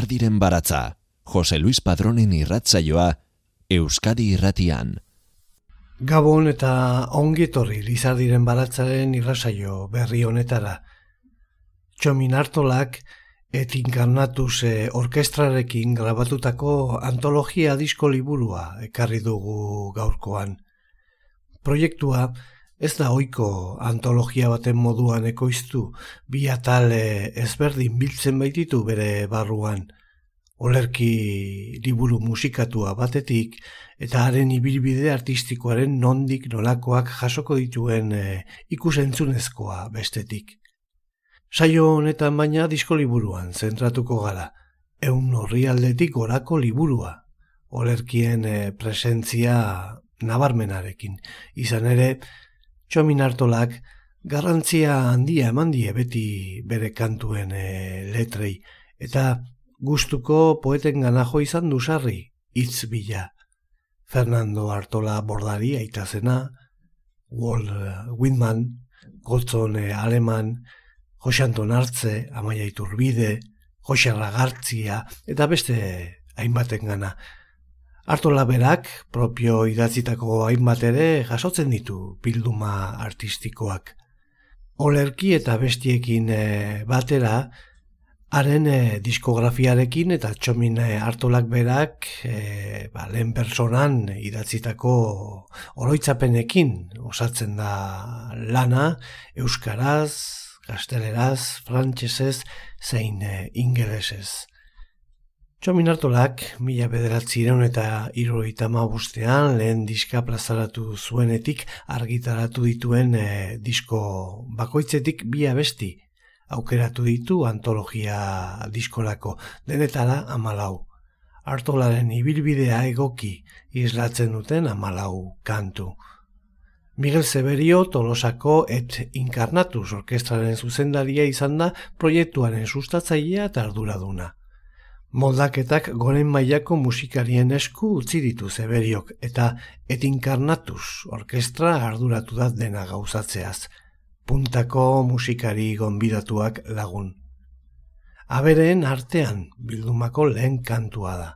Lizardiren baratza, Jose Luis Padronen irratzaioa, Euskadi irratian. Gabon eta ongetorri Lizardiren baratzaren irratzaio berri honetara. Txomin hartolak et inkarnatuz eh, orkestrarekin grabatutako antologia disko liburua ekarri dugu gaurkoan. Proiektua ez da oiko antologia baten moduan ekoiztu, bi atal ezberdin biltzen baititu bere barruan. Olerki liburu musikatua batetik eta haren ibilbide artistikoaren nondik nolakoak jasoko dituen e, ikusentzunezkoa bestetik. Saio honetan baina disko liburuan zentratuko gara, eun horri aldetik gorako liburua, olerkien e, presentzia nabarmenarekin. Izan ere, txomin hartolak garrantzia handia eman die beti bere kantuen e, letrei, eta gustuko poeten ganajo izan dusarri, hitz bila. Fernando Artola bordari aitazena, Walt Whitman, Gotzon Aleman, Jose Anton Artze, Amaia Iturbide, Jose Ragartzia, eta beste hainbaten gana. Artola berak, propio idatzitako hainbat ere jasotzen ditu bilduma artistikoak. Olerki eta bestiekin eh, batera, Haren e, diskografiarekin eta txomin hartolak berak e, ba, lehen personan idatzitako oroitzapenekin osatzen da lana Euskaraz, Gazteleraz, Frantsesez, zein Ingelesez. Txomin hartolak, mila bederatzireun eta iruroita bustean lehen diska plazaratu zuenetik argitaratu dituen e, disko bakoitzetik bi abesti aukeratu ditu antologia diskolako, denetara amalau. Artolaren ibilbidea egoki islatzen duten amalau kantu. Miguel Severio Tolosako et Incarnatus orkestraren zuzendaria izan da proiektuaren sustatzailea eta arduraduna. Moldaketak goren mailako musikarien esku utzi ditu Severiok eta et Incarnatus orkestra arduratu da dena gauzatzeaz puntako musikari gonbidatuak lagun. Abereen artean bildumako lehen kantua da.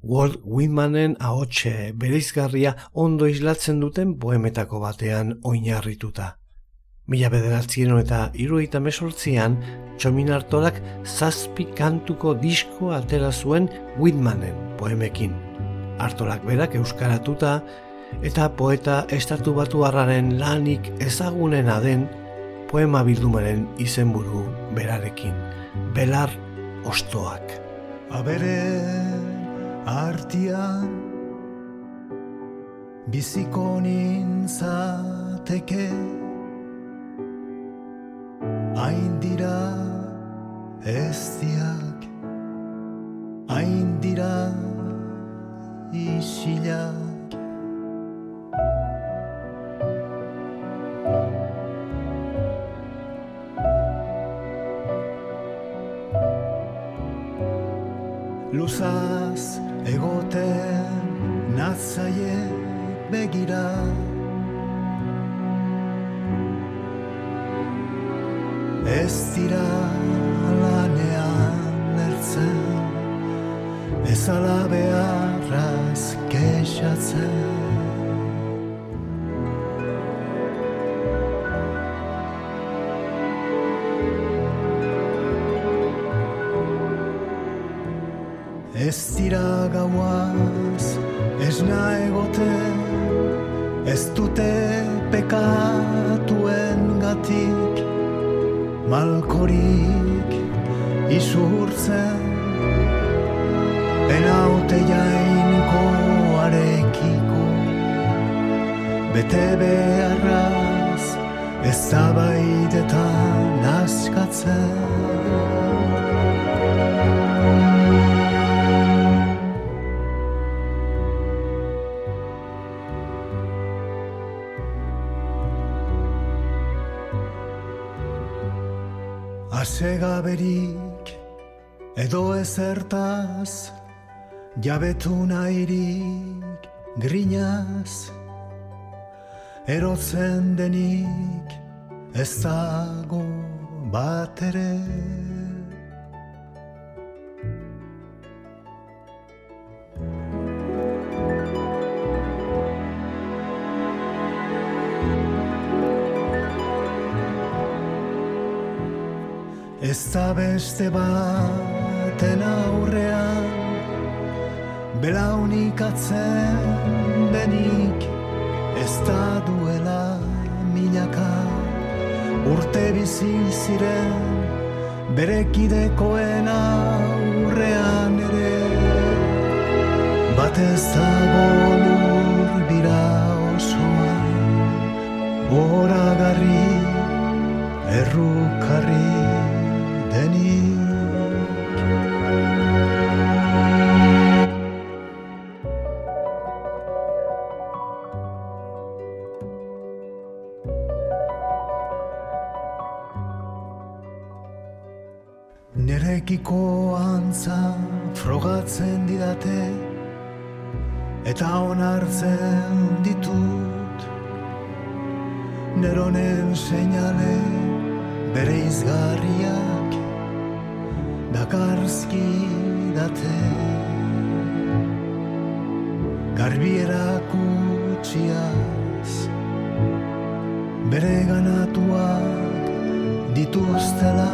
Walt Whitmanen ahotxe bereizgarria ondo islatzen duten poemetako batean oinarrituta. Mila bederatzien eta iruita mesortzian, txomin hartolak zazpi kantuko disko atera zuen Whitmanen poemekin. Artolak berak euskaratuta eta poeta estatu batu harraren lanik ezagunena den poema bildumaren izenburu berarekin, belar ostoak. Abere artian biziko nintzateke hain dira eztiak hain dira isilak luzaz egoten natzaie begira Ez dira lanean ertzen Ez ala beharraz kexatzen. Ez dira gauaz, ez egoten, ez dute pekatuen gatik, malkorik izurtzen, elaute jainko arekiko, bete beharraz, ez zabaidetan askatzen. Asegaberik edo ezertaz jabetu nahirik grinaz. Erotzen denik ez dago bat ere Ez da beste baten aurrean Belaunik atzen denik Ez da duela milaka Urte bizi ziren Berekidekoen aurrean ere. Batez dago lur bira osoa Horagarri errukarri Eta onartzen ditut Neronen seinale bere izgarriak Dakarzki date Garbiera kutsiaz Bere ganatuak dituztela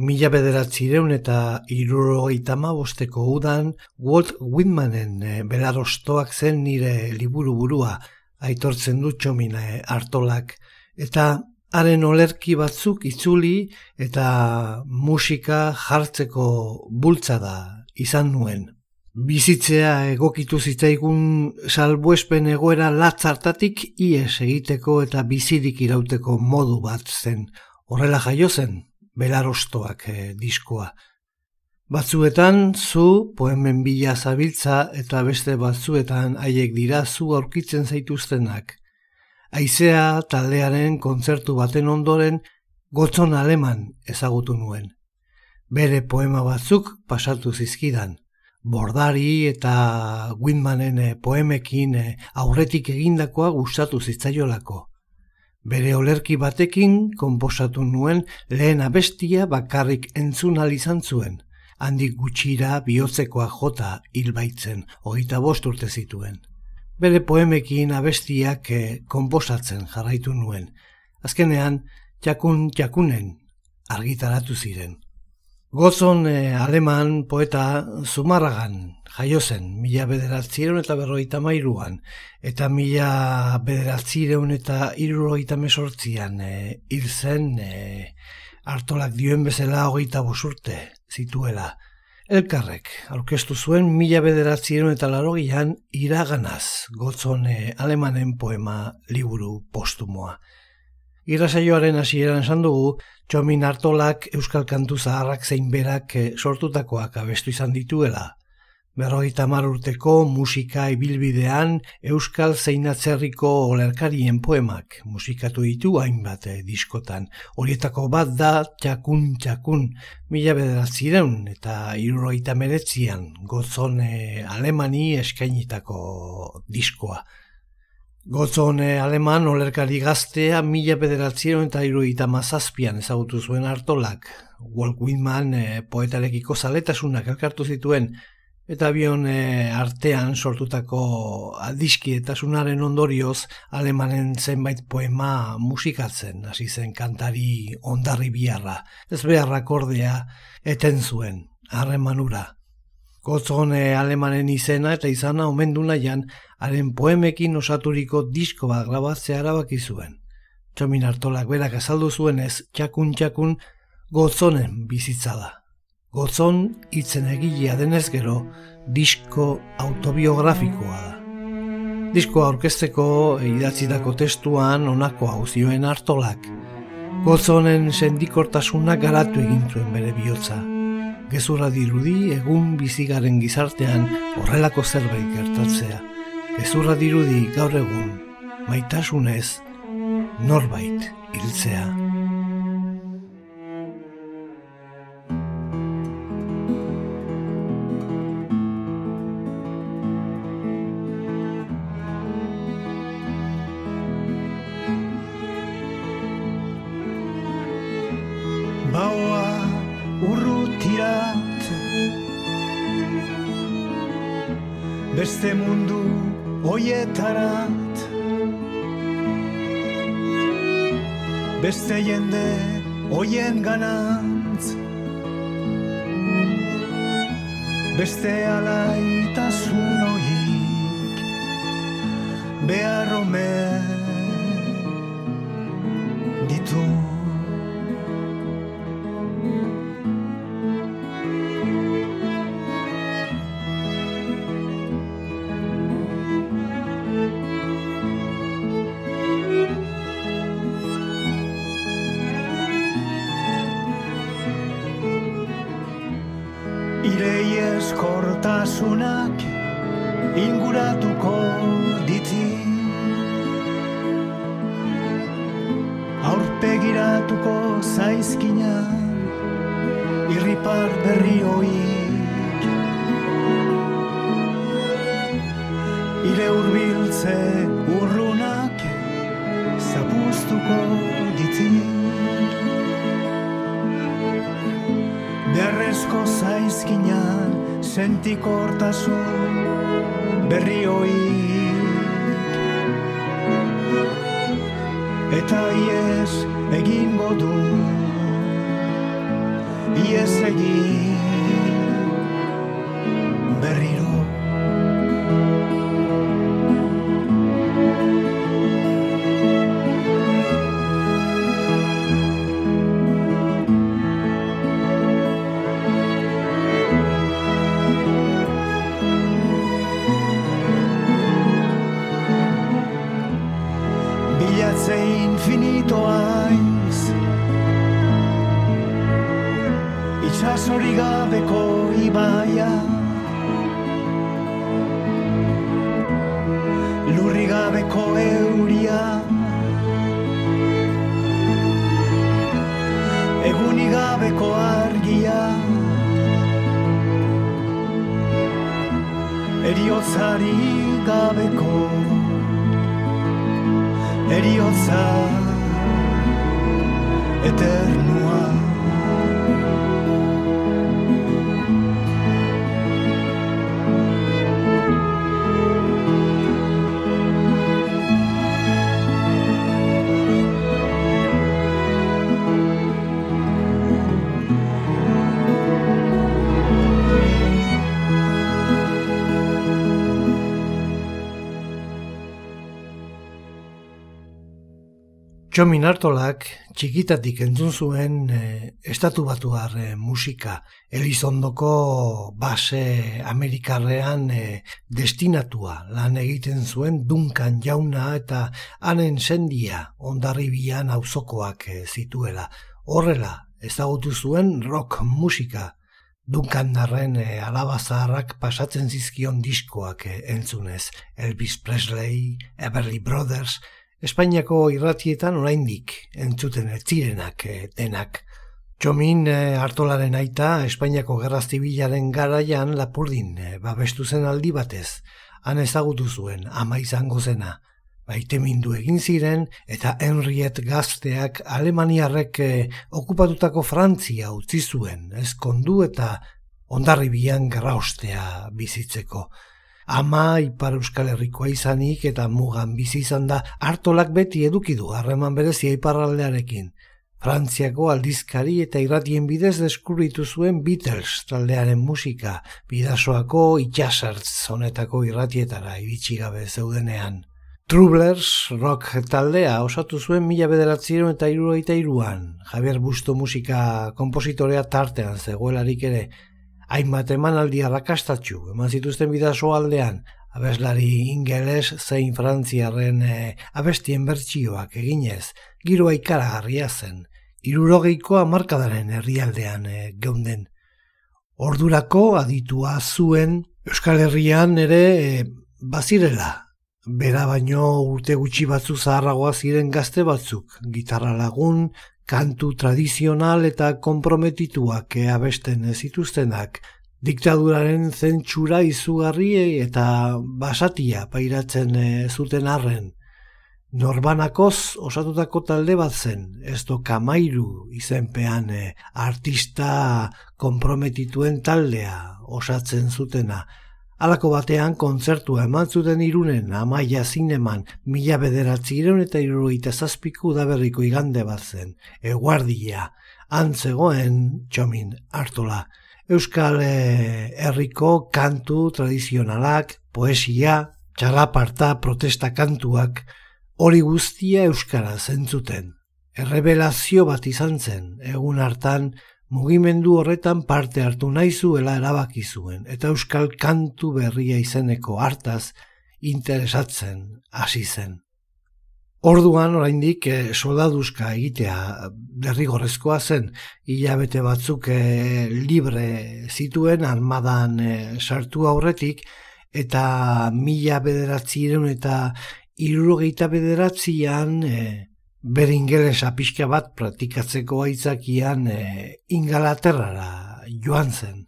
Mila bederatzireun eta irurogeita bosteko udan Walt Whitmanen e, belarostoak zen nire liburu burua aitortzen du txomine hartolak eta haren olerki batzuk itzuli eta musika jartzeko bultzada izan nuen. Bizitzea egokitu zitzaigun salbuespen egoera latzartatik ies egiteko eta bizirik irauteko modu bat zen. Horrela jaio zen, belarostoak e, diskoa. Batzuetan zu poemen bila zabiltza eta beste batzuetan haiek dira zu aurkitzen zaituztenak. Aizea taldearen kontzertu baten ondoren gotzon aleman ezagutu nuen. Bere poema batzuk pasatu zizkidan. Bordari eta Windmanen eh, poemekin eh, aurretik egindakoa gustatu zitzaiolako. Bere olerki batekin konposatu nuen lehen abestia bakarrik entzun izan zuen. Handik gutxira bihotzekoa jota hilbaitzen, hogeita bost urte zituen. Bere poemekin abestiak eh, konposatzen jarraitu nuen. Azkenean, txakun txakunen argitaratu ziren. Gozon eh, aleman poeta Zumarragan jaio zen, mila bederatzireun eta berroita mairuan, eta mila bederatzireun eta iruroita mesortzian eh, hil zen eh, hartolak dioen bezala hogeita bosurte zituela. Elkarrek, aurkeztu zuen mila bederatzireun eta larogian iraganaz gozon eh, alemanen poema liburu postumoa. Irasaioaren hasieran esan dugu, Txomin hartolak Euskal Kantu Zaharrak zein berak eh, sortutakoak abestu izan dituela. Berroita urteko musika ibilbidean Euskal Zeinatzerriko olerkarien poemak musikatu ditu hainbat eh, diskotan. Horietako bat da txakun txakun mila bederatzireun eta iruroita meretzian gozone alemani eskainitako diskoa. Gotzone aleman olerkari gaztea mila bederatzieron eta iruita mazazpian ezagutu zuen hartolak. Walt Whitman e, poetarekiko zaletasunak elkartu zituen eta bion e, artean sortutako adiskietasunaren ondorioz alemanen zenbait poema musikatzen, hasi zen kantari ondarri biharra, ez beharrak ordea eten zuen, harremanura. Gotzone alemanen izena eta izana omendu nahian, haren poemekin osaturiko disko bat grabatzea erabaki zuen. Txomin hartolak berak azaldu zuen ez, txakun txakun, gotzonen bizitza da. Gotzon hitzen egilea denez gero, disko autobiografikoa da. Diskoa orkesteko idatzitako testuan onako hau zioen hartolak. Gozonen sendikortasunak garatu egin zuen bere bihotza. Gezurra dirudi egun bizigaren gizartean horrelako zerbait gertatzea. Gezurra dirudi gaur egun, maitasunez, norbait hiltzea. beste mundu hoietarat beste jende hoien ganantz. Beste alaitasun hoik behar ditu Txomin Artolak txikitatik entzun zuen e, estatu batuar e, musika. Elizondoko base Amerikarrean e, destinatua lan egiten zuen Dunkan jauna eta hanen sendia ondarribian auzokoak e, zituela. Horrela, ezagutu zuen rock musika. Dunkan darren e, alabazaharrak pasatzen zizkion diskoak e, entzunez. Elvis Presley, Everly Brothers, Espainiako irratietan oraindik entzuten ez zirenak e, denak. Txomin e, hartolaren aita Espainiako gerra zibilaren garaian lapurdin e, babestu zen aldi batez. Han ezagutu zuen ama izango zena. Baite mindu egin ziren eta Henriet gazteak Alemaniarrek okupatutako Frantzia utzi zuen. Ezkondu eta ondarribian gerra ostea bizitzeko ama ipar euskal herrikoa izanik eta mugan bizi izan da hartolak beti eduki du harreman berezia iparraldearekin. Frantziako aldizkari eta irratien bidez deskurritu zuen Beatles taldearen musika, bidasoako itxasartz honetako irratietara iritsi gabe zeudenean. Troublers rock taldea osatu zuen mila bederatzieron eta iruroita iruan. Javier Busto musika kompositorea tartean zegoelarik ere, hainbat emanaldi arrakastatxu, eman zituzten bidazo aldean, abeslari ingeles zein frantziarren e, abestien bertsioak eginez, giroa ikaragarria zen, irurogeikoa markadaren herrialdean e, geunden. Ordurako aditua zuen Euskal Herrian ere e, bazirela, bera baino urte gutxi batzu zaharragoa ziren gazte batzuk, gitarra lagun, kantu tradizional eta komprometituak abesten zituztenak, diktaduraren zentsura izugarri eta basatia pairatzen e, zuten arren. Norbanakoz osatutako talde bat zen, ez do kamairu izenpean e, artista komprometituen taldea osatzen zutena. Halako batean kontzertua eman zuten irunen amaia zineman mila bederatzi ireun eta iruroita zazpiku daberriko igande bat zen, eguardia, antzegoen txomin hartola. Euskal eh, Herriko kantu tradizionalak, poesia, txalaparta protesta kantuak, hori guztia Euskara zentzuten. Errebelazio bat izan zen, egun hartan mugimendu horretan parte hartu nahi zuela erabaki zuen, eta Euskal kantu berria izeneko hartaz interesatzen hasi zen. Orduan oraindik e, soldaduzka egitea derrigorrezkoa zen hilabete batzuk e, libre zituen armadan e, sartu aurretik eta mila bederatziren eta irurogeita bederatzian e, ber ingelesa pixka bat praktikatzeko aitzakian e, ingalaterrara joan zen.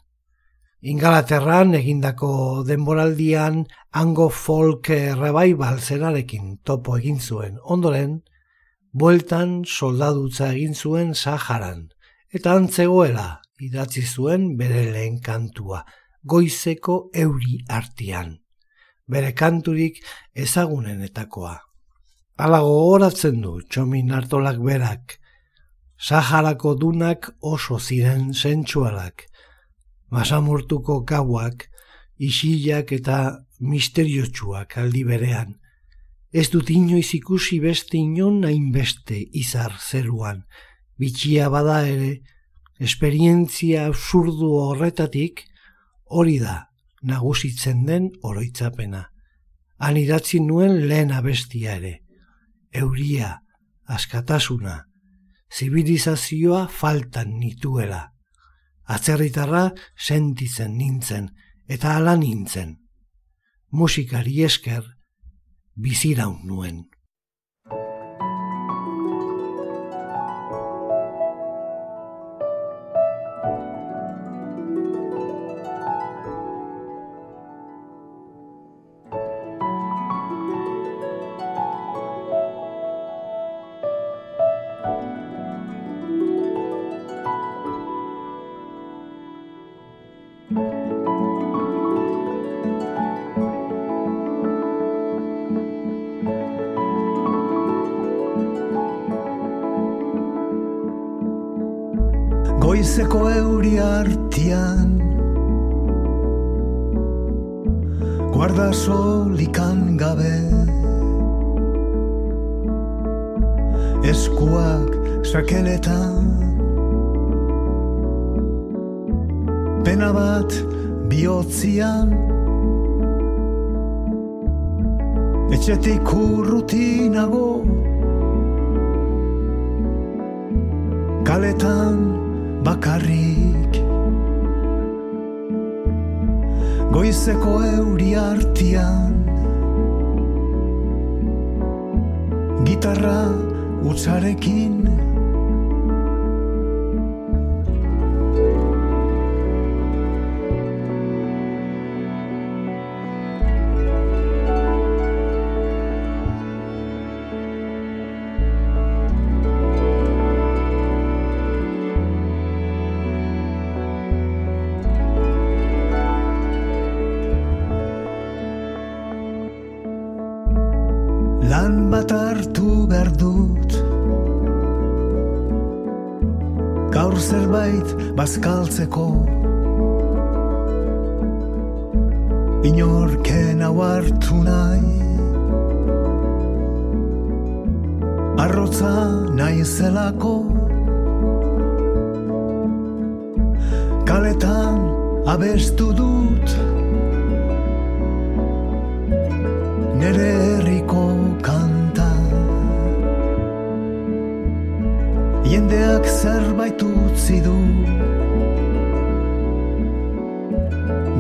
Ingalaterran egindako denboraldian hango folk revival zerarekin topo egin zuen. Ondoren, bueltan soldadutza egin zuen Saharan, eta antzegoela idatzi zuen bere lehen kantua, goizeko euri artian. Bere kanturik ezagunenetakoa. Alago horatzen du txomin hartolak berak, Saharako dunak oso ziren sentsualak, masamurtuko gauak, isilak eta misteriotsuak aldi berean. Ez dut inoiz ikusi beste inon nain beste izar zeruan. Bitxia bada ere, esperientzia absurdu horretatik, hori da nagusitzen den oroitzapena. Han idatzi nuen lehen abestia ere. Euria, askatasuna, zibilizazioa faltan nituela atzerritarra sentitzen nintzen eta ala nintzen. Musikari esker biziraun nuen. Bazkaltzeko. Inorken hau hartu nahi. Arrotza nahi zelako. Kaletan abestu dut. Nere Jendeak zerbait utzi du.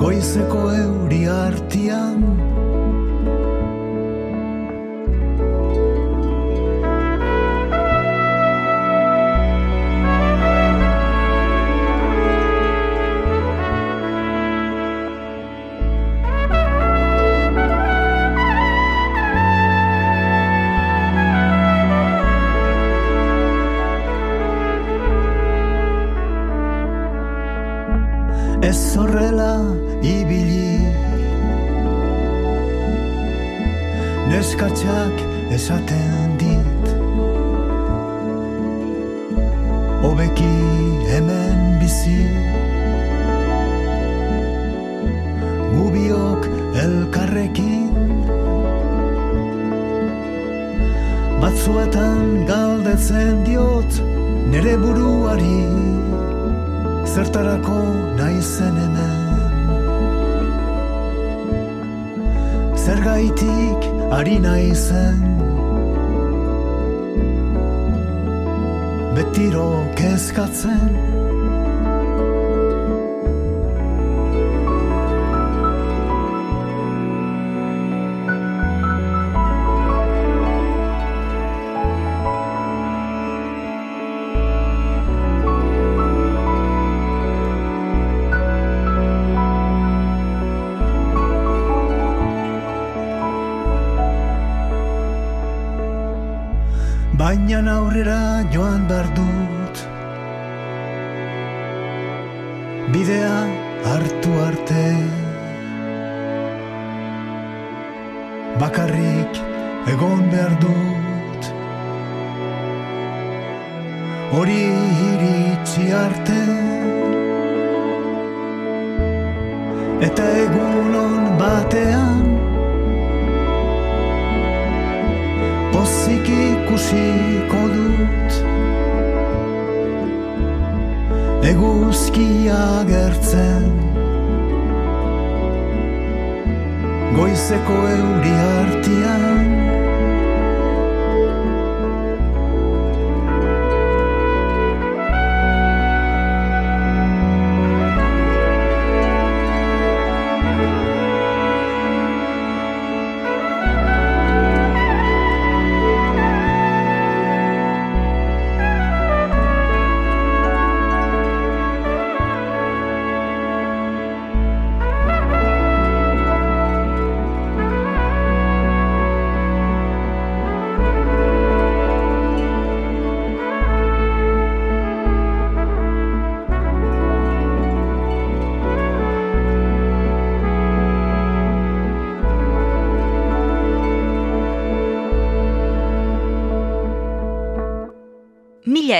Goizeko euri artian Zergaitik ari naizen. Betiro kezkatzen aurrera joan behar dut. Bidea hartu arte. Bakarrik egon behar dut. Hori iritsi arte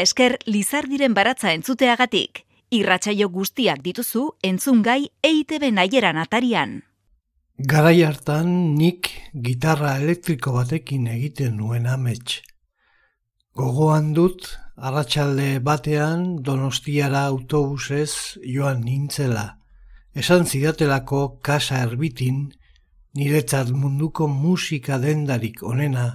esker Lizardiren baratza entzuteagatik. Irratsaio guztiak dituzu entzungai EITB naieran atarian. Garai hartan nik gitarra elektriko batekin egiten nuen amets. Gogoan dut, arratsalde batean donostiara autobusez joan nintzela. Esan zidatelako kasa erbitin, niretzat munduko musika dendarik onena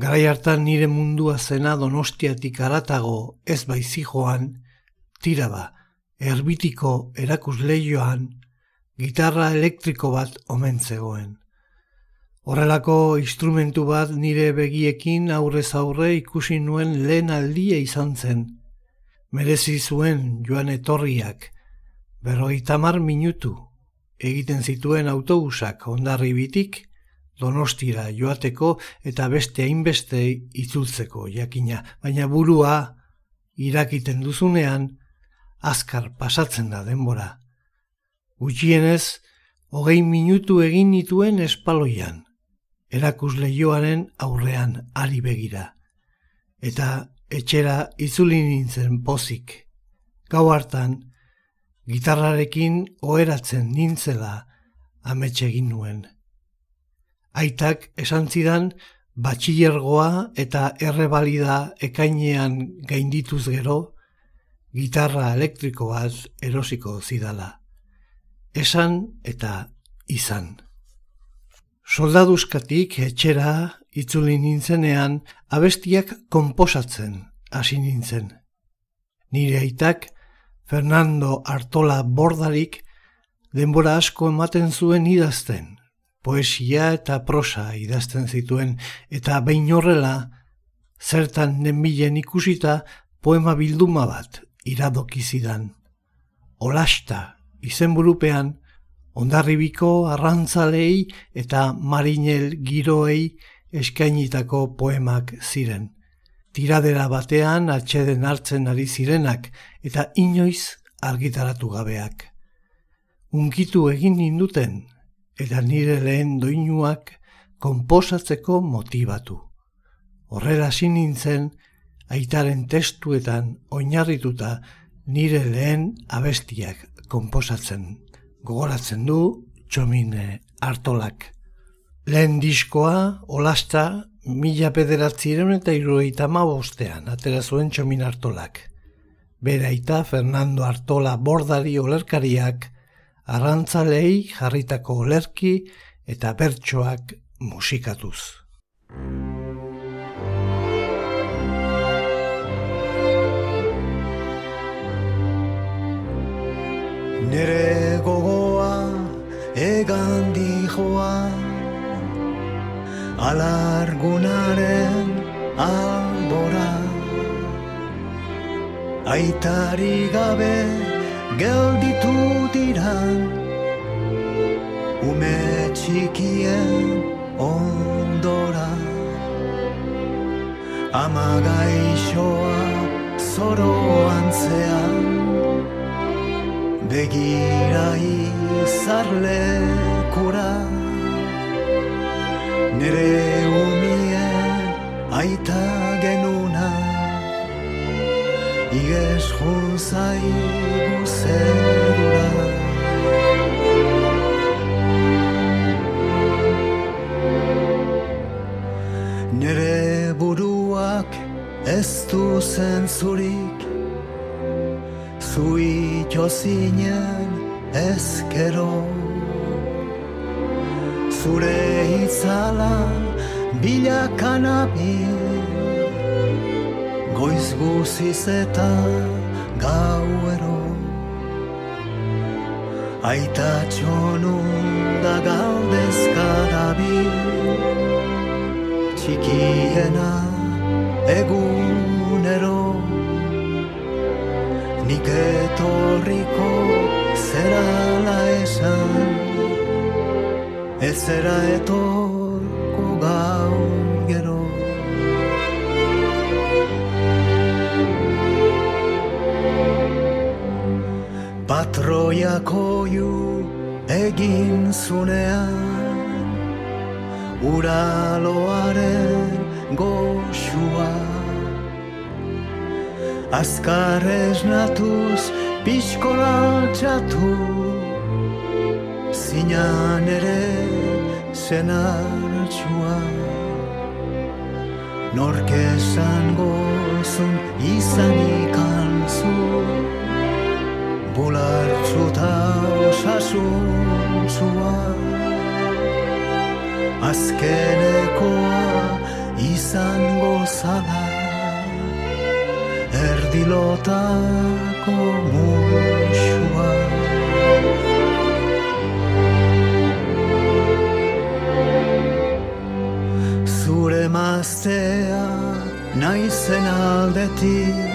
Garai hartan nire mundua zena donostiatik aratago ez baizi joan, tira ba, erbitiko erakusleioan, gitarra elektriko bat omen zegoen. Horrelako instrumentu bat nire begiekin aurrez aurre ikusi nuen lehen aldia izan zen. Merezi zuen joan etorriak, berroi tamar minutu, egiten zituen autobusak ondarribitik, donostira joateko eta beste hainbeste itzultzeko jakina, baina burua irakiten duzunean azkar pasatzen da denbora. Gutxienez, hogei minutu egin nituen espaloian, erakus lehioaren aurrean ari begira. Eta etxera itzuli nintzen pozik. Gau hartan, gitarrarekin oheratzen nintzela ametsegin nuen aitak esan zidan batxillergoa eta errebalida ekainean gaindituz gero, gitarra elektriko bat erosiko zidala. Esan eta izan. Soldaduzkatik etxera itzuli nintzenean abestiak konposatzen hasi nintzen. Nire aitak Fernando Artola Bordarik denbora asko ematen zuen idazten, poesia eta prosa idazten zituen, eta behin horrela, zertan nenbilen ikusita poema bilduma bat iradoki zidan. Olasta izenburupean, ondarribiko arrantzalei eta marinel giroei eskainitako poemak ziren. Tiradera batean atxeden hartzen ari zirenak eta inoiz argitaratu gabeak. Unkitu egin ninduten eta nire lehen doinuak konposatzeko motibatu. Horrela hasi nintzen aitaren testuetan oinarrituta nire lehen abestiak konposatzen. Gogoratzen du txomine hartolak. Lehen diskoa, olasta, mila pederatzireun eta iruroita bostean, atera zuen txomin hartolak. Beraita Fernando Artola bordari olerkariak, arrantzalei jarritako olerki eta bertsoak musikatuz. Nere gogoa egan dijoa Alargunaren aldora Aitari gabe gelditu diran Ume txikien ondora. Ama gaixoa zoroan zean Begira izarlekura Nere umien aita genuna Iges junzai guzerura Nere buruak ez du zentzurik. Zuito zinen ezkero. Zure itzala bilakan abil Goiz guziz eta gauero Aita txonun da galdezka dabil. Txikiena egunero Nik etorriko zerala esan. Ez zera etorko Patroiako ju egin zunean Uraloaren goxua. Azkar esnatuz pixkola txatu Zinan ere zenartxua Nork esan gozun izan ikantzu Bulartzuta osasuntzua Azkenekoa izan gozala erdilotako muxua. Zure maztea naizen aldetik,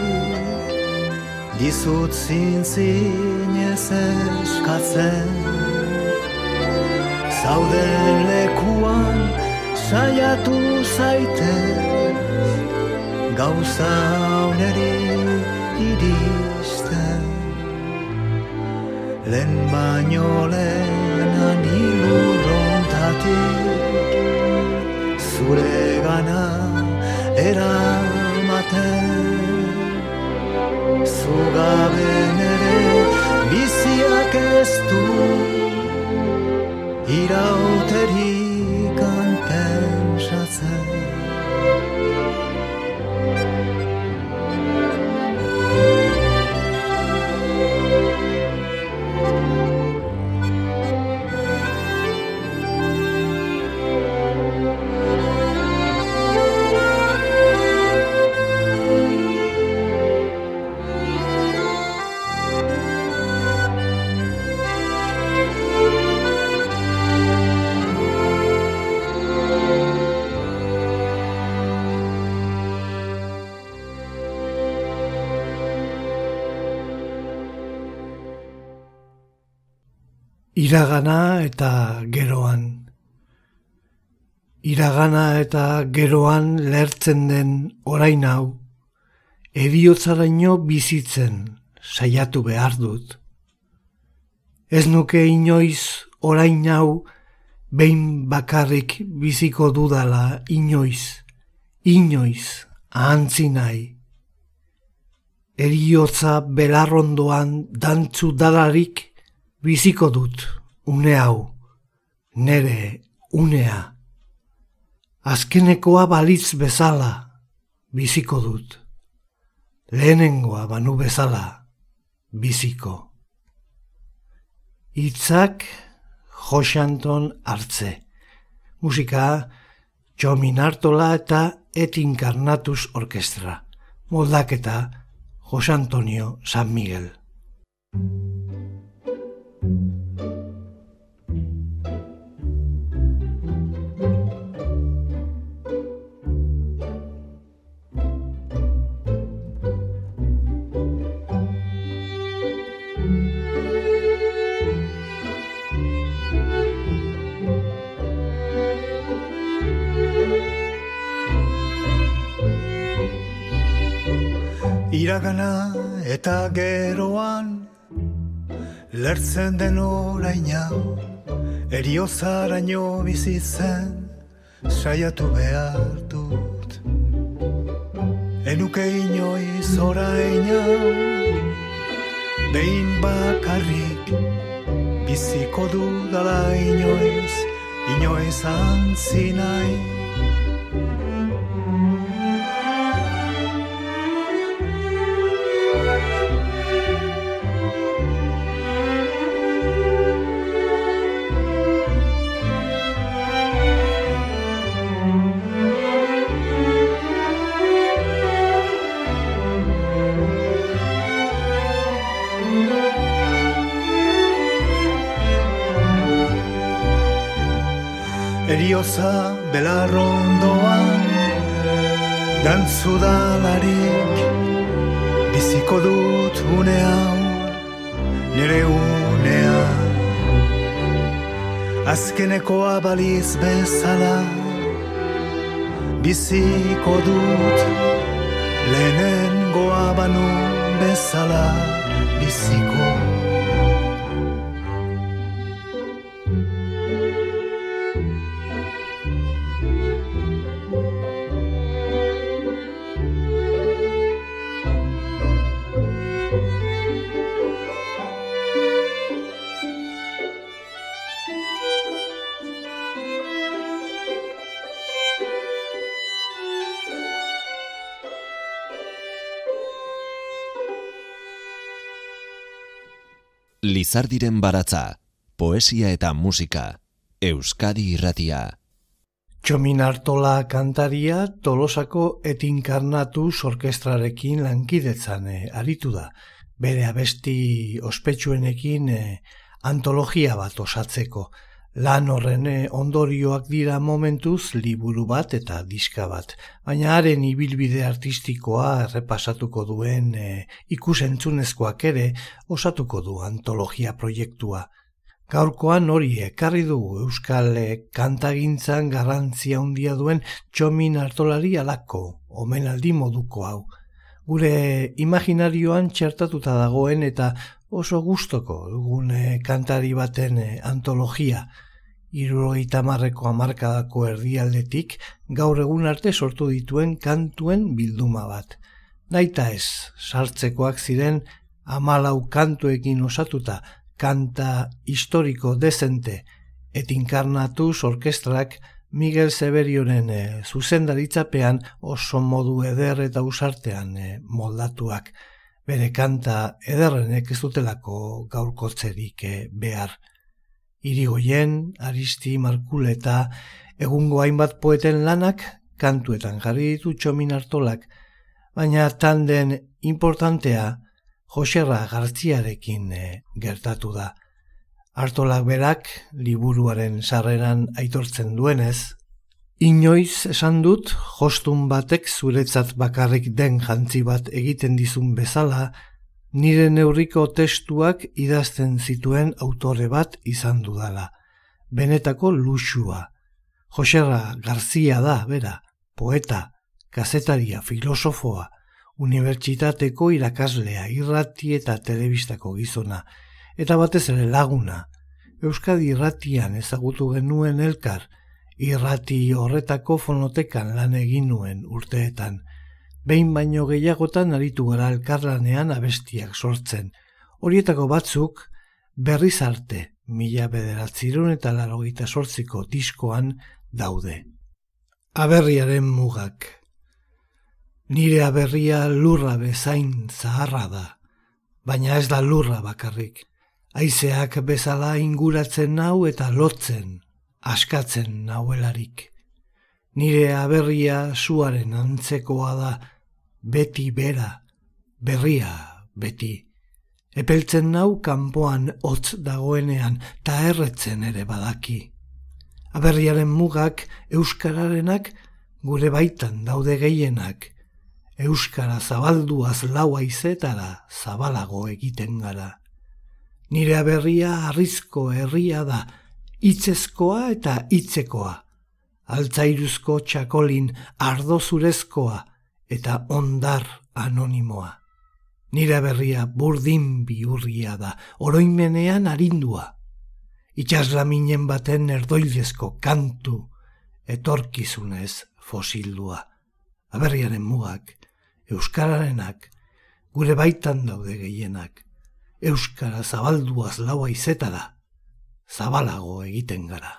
dizut zintzinez eskatzen. Zauden lekuan saiatu zaitez, gauza oneri iristen. Lehen baino lehenan ilurrontatik Zure gana eramaten Zugaben ere biziak ez du Irauterikan Iragana eta geroan. Iragana eta geroan lertzen den orain hau, eriotzaraino bizitzen saiatu behar dut. Ez nuke inoiz orain hau behin bakarrik biziko dudala inoiz, inoiz ahantzi nahi. Eriotza belarrondoan dantzu dalarik biziko dut, une hau, nere unea. Azkenekoa balitz bezala, biziko dut. Lehenengoa banu bezala, biziko. Itzak Josanton hartze. Musika, Txomin Artola eta Et Incarnatus Orkestra. Moldaketa, Josantonio San Miguel. Iragana eta geroan Lertzen den oraina Eriozaraino bizitzen Saiatu behar dut. Enuke inoiz oraina Behin bakarrik Biziko dudala inoiz Inoiz antzinai Erioza belarrondoan Dantzu dalarik Biziko dut une hau Nere unea Azkenekoa baliz bezala Biziko dut Lehenengoa banu bezala Biziko Lizardiren baratza, poesia eta musika, Euskadi irratia. Txomin Artola kantaria Tolosako etinkarnatu orkestrarekin lankidetzan eh, aritu da. Bere abesti ospetsuenekin eh, antologia bat osatzeko. Lan horren eh, ondorioak dira momentuz liburu bat eta diska bat, baina haren ibilbide artistikoa errepasatuko duen e, ikusentzunezkoak ere osatuko du antologia proiektua. Gaurkoan hori ekarri dugu Euskal eh, kantagintzan garrantzia handia duen txomin hartolari alako, omenaldi moduko hau. Gure imaginarioan txertatuta dagoen eta oso gustoko dugun kantari baten antologia, Irurogeita marreko amarkadako erdialdetik gaur egun arte sortu dituen kantuen bilduma bat. Naita ez, sartzekoak ziren amalau kantuekin osatuta kanta historiko dezente et inkarnatuz orkestrak Miguel Severioren e, zuzendaritzapean oso modu eder eta usartean e, moldatuak. Bere kanta ederrenek ez dutelako gaurkotzerik e, behar. Irigoien, Aristi, Markule eta egungo hainbat poeten lanak kantuetan jarri ditu txomin hartolak, baina tanden importantea Joserra Gartziarekin e, gertatu da. Artolak berak liburuaren sarreran aitortzen duenez, inoiz esan dut jostun batek zuretzat bakarrik den jantzi bat egiten dizun bezala, nire neurriko testuak idazten zituen autore bat izan dudala. Benetako luxua. Joserra Garzia da, bera, poeta, kazetaria, filosofoa, unibertsitateko irakaslea, irrati eta telebistako gizona, eta batez ere laguna. Euskadi irratian ezagutu genuen elkar, irrati horretako fonotekan lan egin nuen urteetan. Behin baino gehiagotan aritu gara elkarlanean abestiak sortzen. Horietako batzuk berriz arte, mila bederatzirun eta larogeita sortziko diskoan daude. Aberriaren mugak. Nire aberria lurra bezain zaharra da, baina ez da lurra bakarrik. Aizeak bezala inguratzen nau eta lotzen, askatzen nauelarik. Nire aberria suaren antzekoa da, beti bera, berria beti. Epeltzen nau kanpoan hotz dagoenean, ta erretzen ere badaki. Aberriaren mugak, euskararenak, gure baitan daude gehienak, Euskara zabalduaz lau aizetara zabalago egiten gara. Nire aberria arrizko herria da, itzezkoa eta itzekoa. Altzairuzko txakolin ardo zurezkoa eta ondar anonimoa. Nire berria burdin biurria da, oroimenean arindua. Itxaslaminen baten erdoilezko kantu, etorkizunez fosildua. Aberriaren mugak, Euskararenak, gure baitan daude gehienak, Euskara zabalduaz laua izetara, zabalago egiten gara.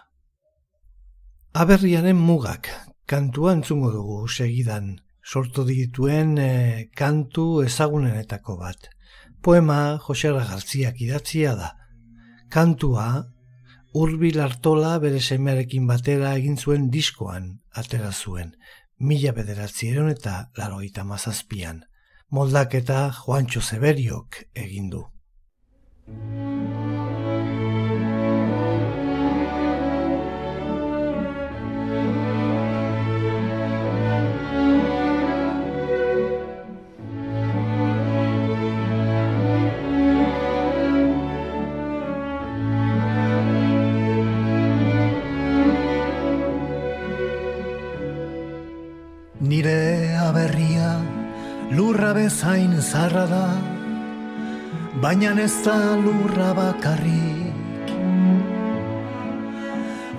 Aberriaren mugak, kantua entzungo dugu segidan, sortu dituen e, kantu ezagunenetako bat. Poema Josera Garziak idatzia da. Kantua, urbil hartola bere semearekin batera egin zuen diskoan atera zuen mila bederatzieron eta laroita mazazpian. Moldak eta Juancho Zeberiok egindu. bezain zarra da, baina ez da lurra bakarrik.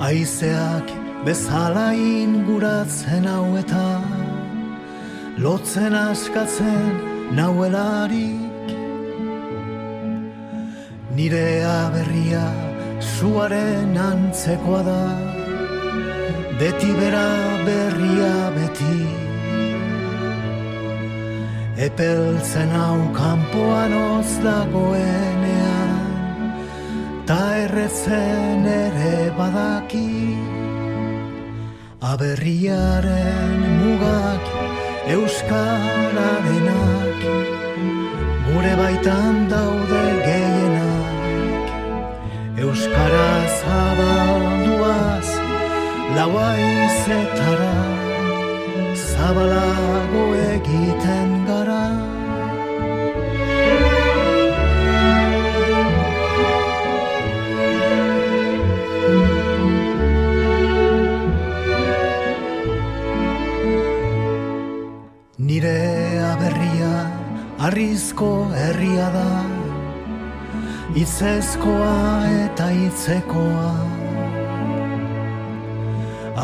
Aizeak bezala inguratzen hau eta lotzen askatzen nauelarik. Nire aberria suaren antzekoa da, beti bera berria beti. Epeltzen hau kanpoan oz dagoenean Ta erretzen ere badaki. Aberriaren mugak Euskararenak Gure baitan daude gehienak. Euskara zabalduaz Laua izetara Zabalago egiten arrizko herria da. Itzezkoa eta itzekoa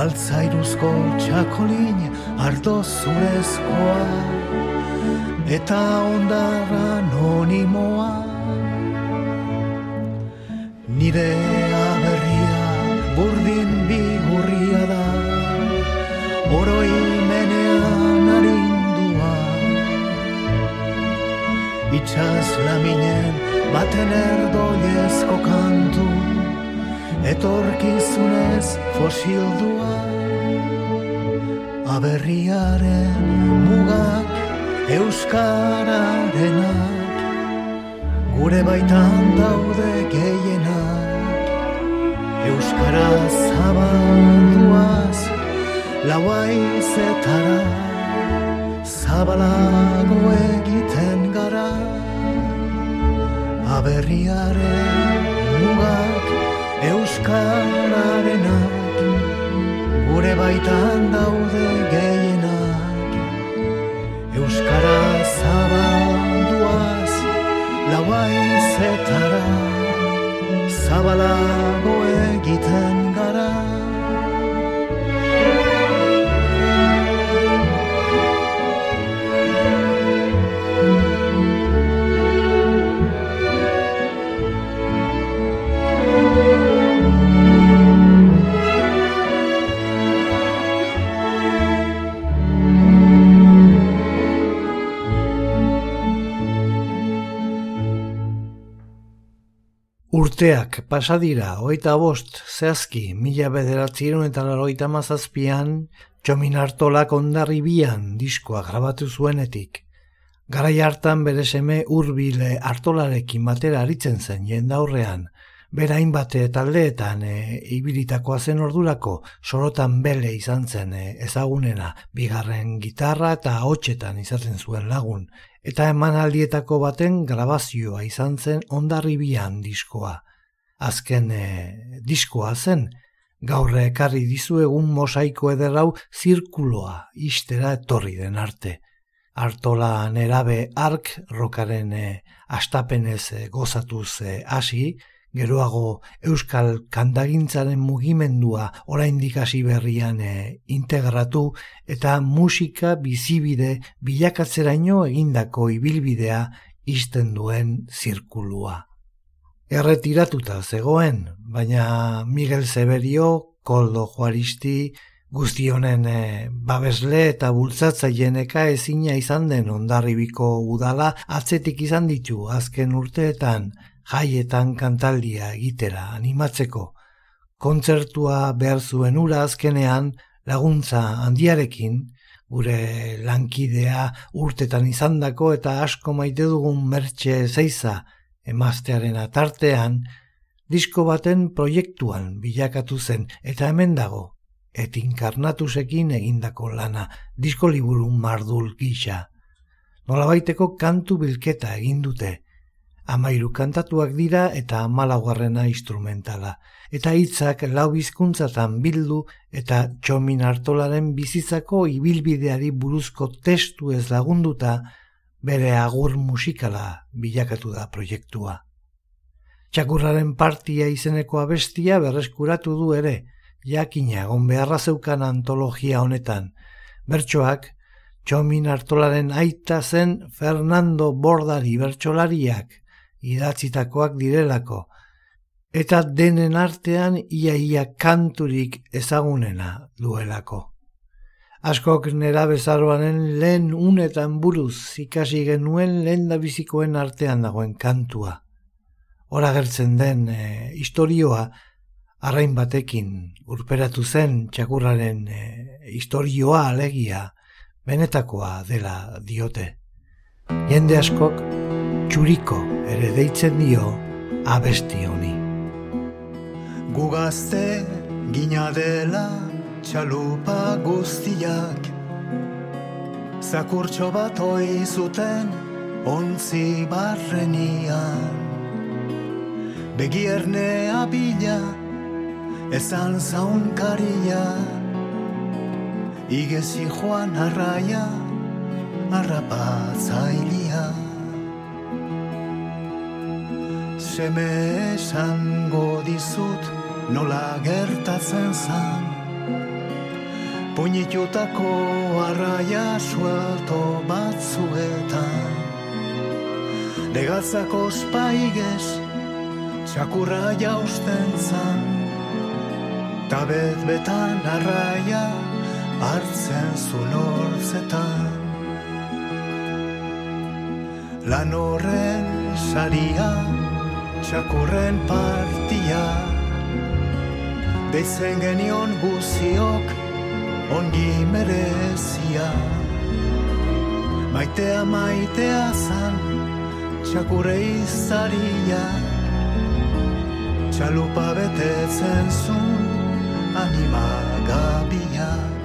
Altzairuzko txakolin ardo zurezkoa Eta ondara anonimoa. Nire Itxaz laminen baten erdoiezko kantu etorkizunez fosildua aberriaren mugak euskararenak gure baitan daude gehienak euskara zabalduaz lauaizetara zabalago egiten Aberriaren mugak Euskararenak Gure baitan daude gehienak. Euskara zabalduaz Lauain zetara Zabalago egiten Urteak pasadira, hoita bost, zehazki, mila bederatzieron eta laroita mazazpian, txomin hartolak ondarri bian diskoa grabatu zuenetik. Garai hartan bere seme urbile hartolarekin batera aritzen zen jendaurrean, bera hainbate taldeetan e, ibilitakoa zen ordurako sorotan bele izan zen e, ezagunena, bigarren gitarra eta hotxetan izaten zuen lagun, eta emanaldietako baten grabazioa izan zen ondarribian diskoa. Azken e, diskoa zen, gaur ekarri dizu egun mosaiko ederrau zirkuloa istera etorri den arte. Artola nerabe ark rokaren e, astapenez e, gozatuz hasi, geroago euskal kantagintzaren mugimendua oraindik hasi berrian e, integratu eta musika bizibide bilakatzeraino egindako ibilbidea izten duen zirkulua. Erretiratuta zegoen, baina Miguel Severio, Koldo Juaristi, guztionen e, babesle eta bultzatzaieneka ezina izan den ondarribiko udala atzetik izan ditu azken urteetan, jaietan kantaldia egitera animatzeko. Kontzertua behar zuen ura azkenean laguntza handiarekin, gure lankidea urtetan izandako eta asko maite dugun mertxe zeiza emaztearen atartean, disko baten proiektuan bilakatu zen eta hemen dago, et inkarnatusekin egindako lana, disko liburu mardul gisa. Nolabaiteko kantu bilketa egin dute, Amairu kantatuak dira eta amalaugarrena instrumentala. Eta hitzak lau bizkuntzatan bildu eta txomin hartolaren bizitzako ibilbideari buruzko testu ez lagunduta bere agur musikala bilakatu da proiektua. Txakurraren partia izeneko abestia berreskuratu du ere, jakina egon beharra zeukan antologia honetan. Bertsoak, txomin hartolaren aita zen Fernando Bordari bertsolariak, idatzitakoak direlako, eta denen artean iaia kanturik ezagunena duelako. Askok nera bezaroanen lehen unetan buruz ikasi genuen lehen bizikoen artean dagoen kantua. Hora gertzen den e, historioa arrain batekin urperatu zen txakurraren e, historioa alegia benetakoa dela diote. Jende askok txuriko ere deitzen dio abesti honi. Gugazte gina dela txalupa guztiak Zakurtxo bat hoi zuten ontzi barrenian Begiernea bila ezan zaunkaria Igezi joan arraia arrapatzailia seme esango dizut nola gertatzen zan Puñitutako arraia suelto batzuetan. Legatzako spaiges txakurra jausten zan Tabet betan arraia hartzen zuen orzetan Lan horren sarian txakurren partia. Deitzen genion guziok ongi merezia. Maitea maitea zan txakurre izaria. Txalupa betetzen zun anima nolako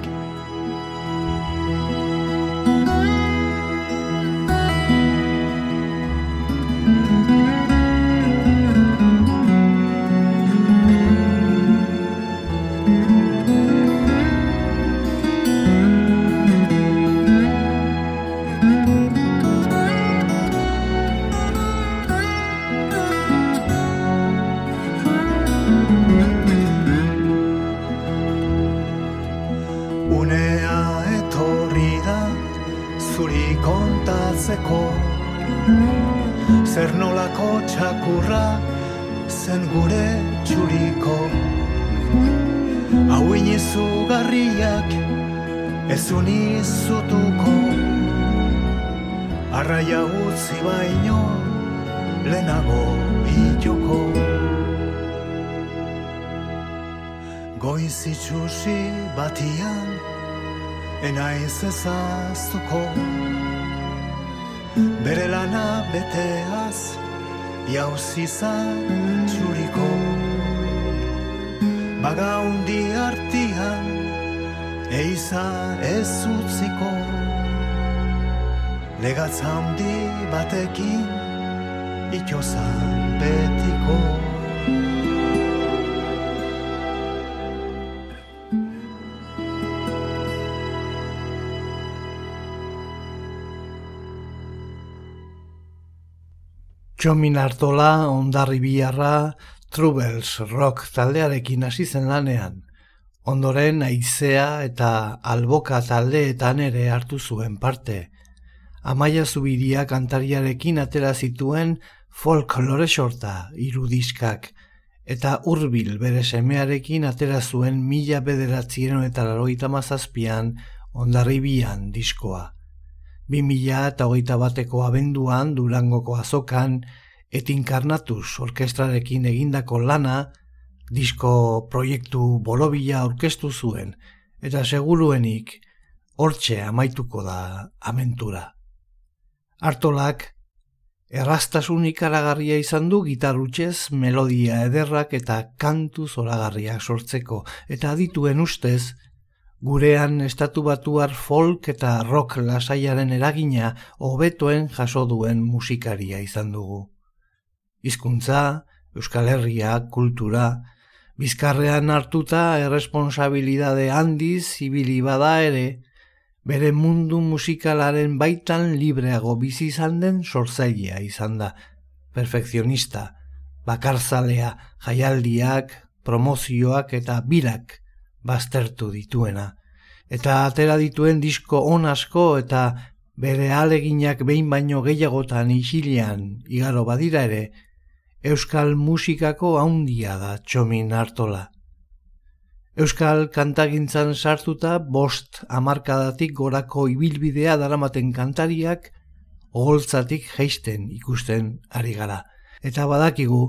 Utzi baino lehenago ituko Goiz itxusi batian enaiz ezaztuko. Bere lana beteaz jauzi txuriko baga undi artian eiza ez utziko legatza undi batekin itxozan betiko Txomin Artola, Ondarri Biarra, Troubles Rock taldearekin hasi zen lanean. Ondoren aizea eta alboka taldeetan ere hartu zuen parte. Amaia Zubiria kantariarekin atera zituen folk lore sorta irudiskak eta urbil bere semearekin atera zuen mila bederatzieron eta laroita mazazpian ondarribian diskoa. 2000 eta hogeita bateko abenduan Durangoko azokan etinkarnatuz orkestrarekin egindako lana disko proiektu bolobila aurkeztu zuen eta seguruenik hortxe amaituko da amentura. Artolak errastasun ikaragarria izan du gitarrutxez melodia ederrak eta kantu zoragarriak sortzeko eta adituen ustez gurean estatu batuar folk eta rock lasaiaren eragina hobetoen jaso duen musikaria izan dugu. Hizkuntza, Euskal Herria, kultura, bizkarrean hartuta erresponsabilidade handiz ibili bada ere, bere mundu musikalaren baitan libreago bizi izan den sortzailea izan da, perfekzionista, bakarzalea, jaialdiak, promozioak eta birak, baztertu dituena. Eta atera dituen disko on asko eta bere aleginak behin baino gehiagotan isilean igaro badira ere, Euskal musikako haundia da txomin hartola. Euskal kantagintzan sartuta bost amarkadatik gorako ibilbidea daramaten kantariak oholtzatik geisten ikusten ari gara. Eta badakigu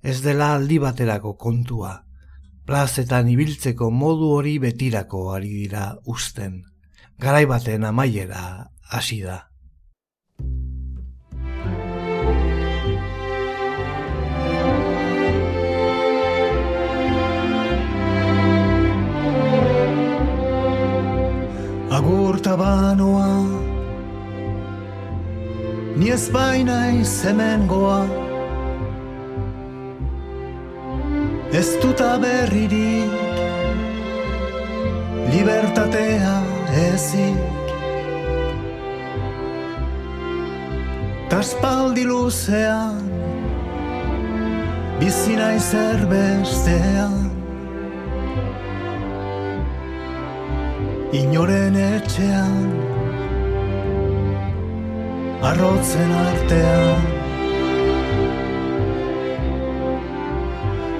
ez dela aldi baterako kontua plazetan ibiltzeko modu hori betirako ari dira usten. Garai baten amaiera hasi da. Agurta banoa. Ni ez baina izemen goa. Ez duta berririk libertatea ezik. Taspaldi luzean. Bizina izer bestean Inoren etxean arrotzen artean.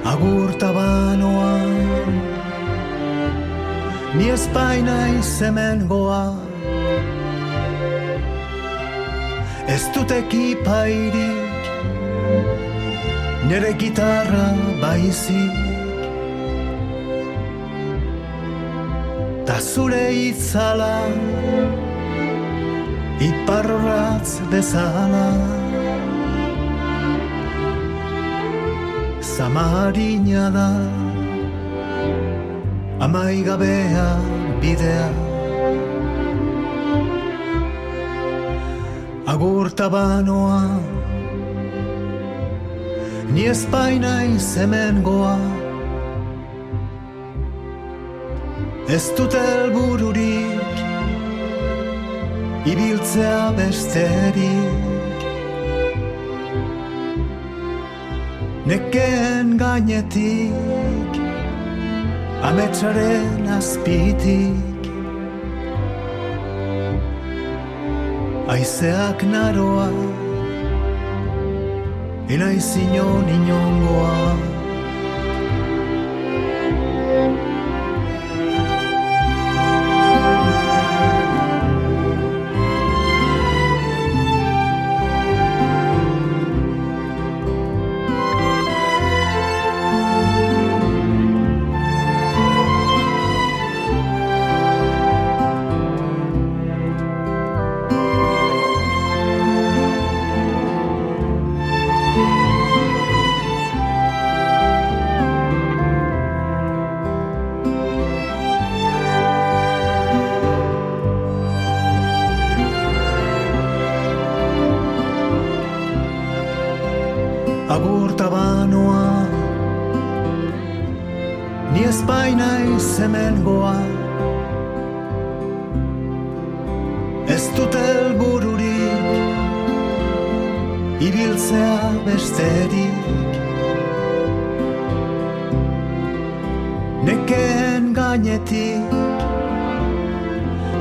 Agurta banoan Ni espaina izemen goa Ez dut ekipairik Nere gitarra baizik Ta zure itzala Iparratz bezala. Zamarina da Amaigabea bidea. Agurta banoa Ni espaina izemen goa Ez dut elbururik Ibiltzea besterik Nekeen gainetik Ametsaren azpitik Aizeak naroa enaiz inon inongoa. dut helbururik ibiltzea besterik neken gainetik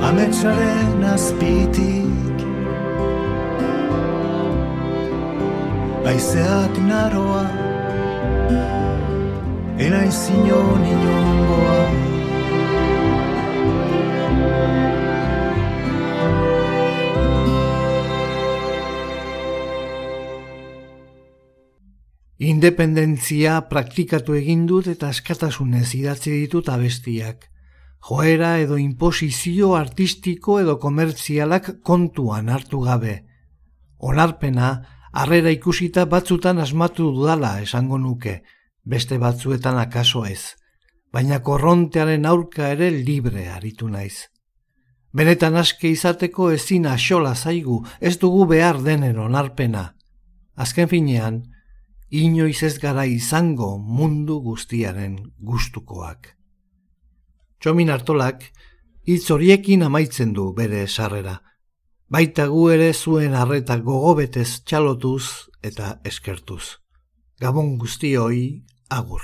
ametsaren azpitik. Aizeak naroa Enaiz inongoa Independentzia praktikatu egin dut eta askatasunez idatzi ditut abestiak. Joera edo imposizio artistiko edo komertzialak kontuan hartu gabe. Onarpena, harrera ikusita batzutan asmatu dudala esango nuke, beste batzuetan akaso ez. Baina korrontearen aurka ere libre aritu naiz. Benetan aske izateko ezin asola zaigu, ez dugu behar denen onarpena. Azken finean, inoiz ez gara izango mundu guztiaren gustukoak. Txomin hartolak, hitz horiekin amaitzen du bere sarrera. Baita gu ere zuen harreta gogobetez txalotuz eta eskertuz. Gabon guztioi agur.